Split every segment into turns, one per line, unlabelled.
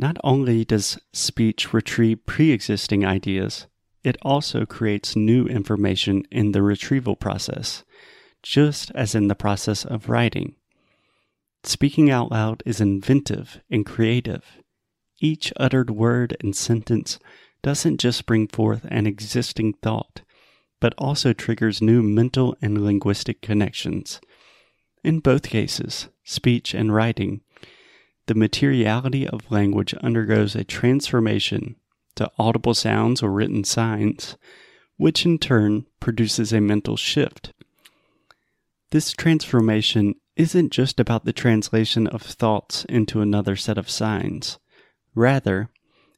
Not only does speech retrieve pre existing ideas, it also creates new information in the retrieval process, just as in the process of writing. Speaking out loud is inventive and creative. Each uttered word and sentence doesn't just bring forth an existing thought, but also triggers new mental and linguistic connections. In both cases, speech and writing, the materiality of language undergoes a transformation to audible sounds or written signs, which in turn produces a mental shift. This transformation isn't just about the translation of thoughts into another set of signs. Rather,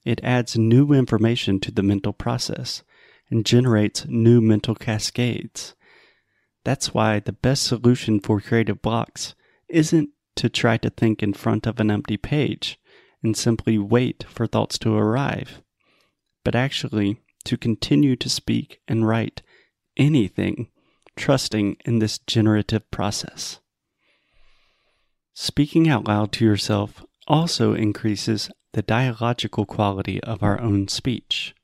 it adds new information to the mental process and generates new mental cascades. That's why the best solution for creative blocks isn't to try to think in front of an empty page and simply wait for thoughts to arrive, but actually to continue to speak and write anything, trusting in this generative process. Speaking out loud to yourself also increases the dialogical quality of our own speech.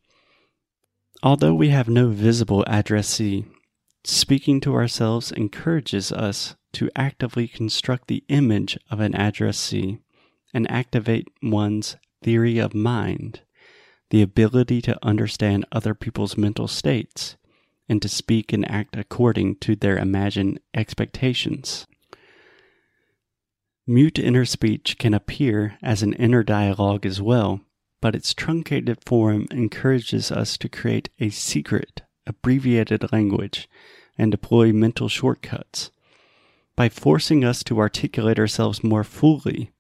Although we have no visible addressee, speaking to ourselves encourages us to actively construct the image of an addressee and activate one's theory of mind, the ability to understand other people's mental states, and to speak and act according to their imagined expectations. Mute inner speech can appear as an inner dialogue as well, but its truncated form encourages us to create a secret, abbreviated language and deploy mental shortcuts. By forcing us to articulate ourselves more fully,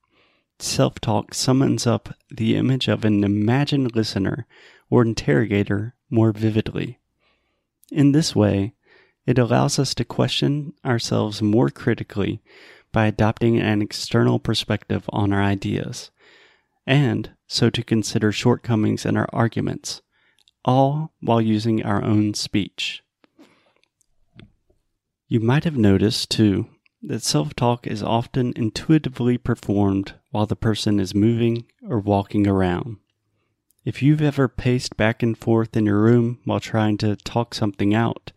self talk summons up the image of an imagined listener or interrogator more vividly. In this way, it allows us to question ourselves more critically by adopting an external perspective on our ideas, and so to consider shortcomings in our arguments, all while using our own speech. You might have noticed, too, that self talk is often intuitively performed while the person is moving or walking around. If you've ever paced back and forth in your room while trying to talk something out,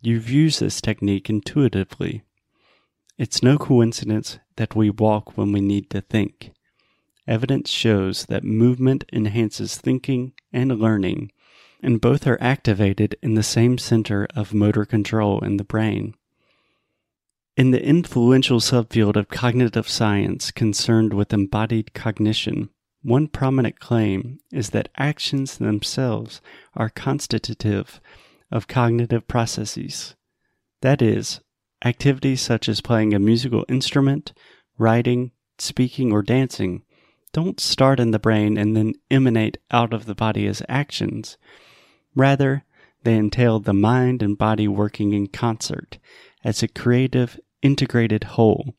you've used this technique intuitively. It's no coincidence that we walk when we need to think. Evidence shows that movement enhances thinking and learning, and both are activated in the same center of motor control in the brain. In the influential subfield of cognitive science concerned with embodied cognition, one prominent claim is that actions themselves are constitutive of cognitive processes. That is, Activities such as playing a musical instrument, writing, speaking, or dancing don't start in the brain and then emanate out of the body as actions. Rather, they entail the mind and body working in concert as a creative, integrated whole,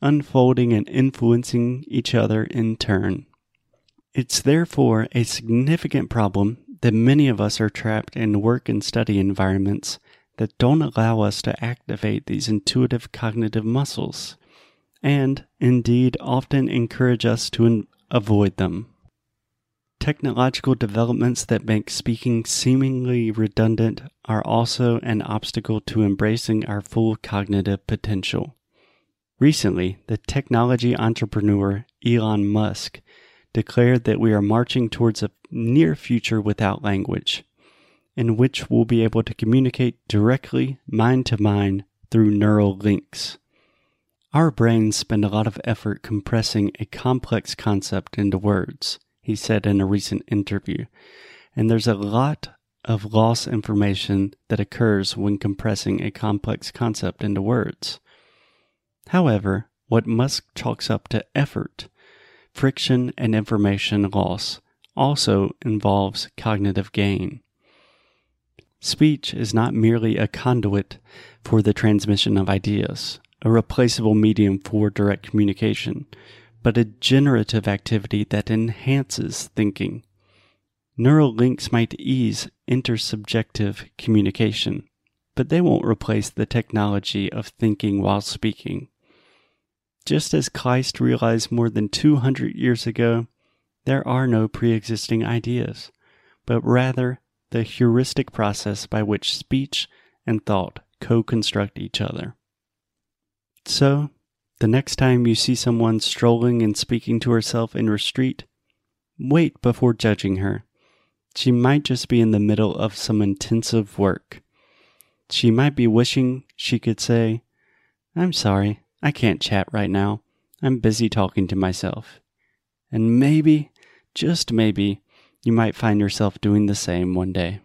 unfolding and influencing each other in turn. It's therefore a significant problem that many of us are trapped in work and study environments that don't allow us to activate these intuitive cognitive muscles, and indeed often encourage us to avoid them. Technological developments that make speaking seemingly redundant are also an obstacle to embracing our full cognitive potential. Recently, the technology entrepreneur Elon Musk declared that we are marching towards a near future without language in which we'll be able to communicate directly, mind to mind, through neural links. Our brains spend a lot of effort compressing a complex concept into words, he said in a recent interview, and there's a lot of lost information that occurs when compressing a complex concept into words. However, what Musk chalks up to effort, friction, and information loss also involves cognitive gain. Speech is not merely a conduit for the transmission of ideas, a replaceable medium for direct communication, but a generative activity that enhances thinking. Neural links might ease intersubjective communication, but they won't replace the technology of thinking while speaking. Just as Kleist realized more than 200 years ago, there are no pre existing ideas, but rather the heuristic process by which speech and thought co construct each other. So, the next time you see someone strolling and speaking to herself in your street, wait before judging her. She might just be in the middle of some intensive work. She might be wishing she could say, I'm sorry, I can't chat right now. I'm busy talking to myself. And maybe, just maybe, you might find yourself doing the same one day.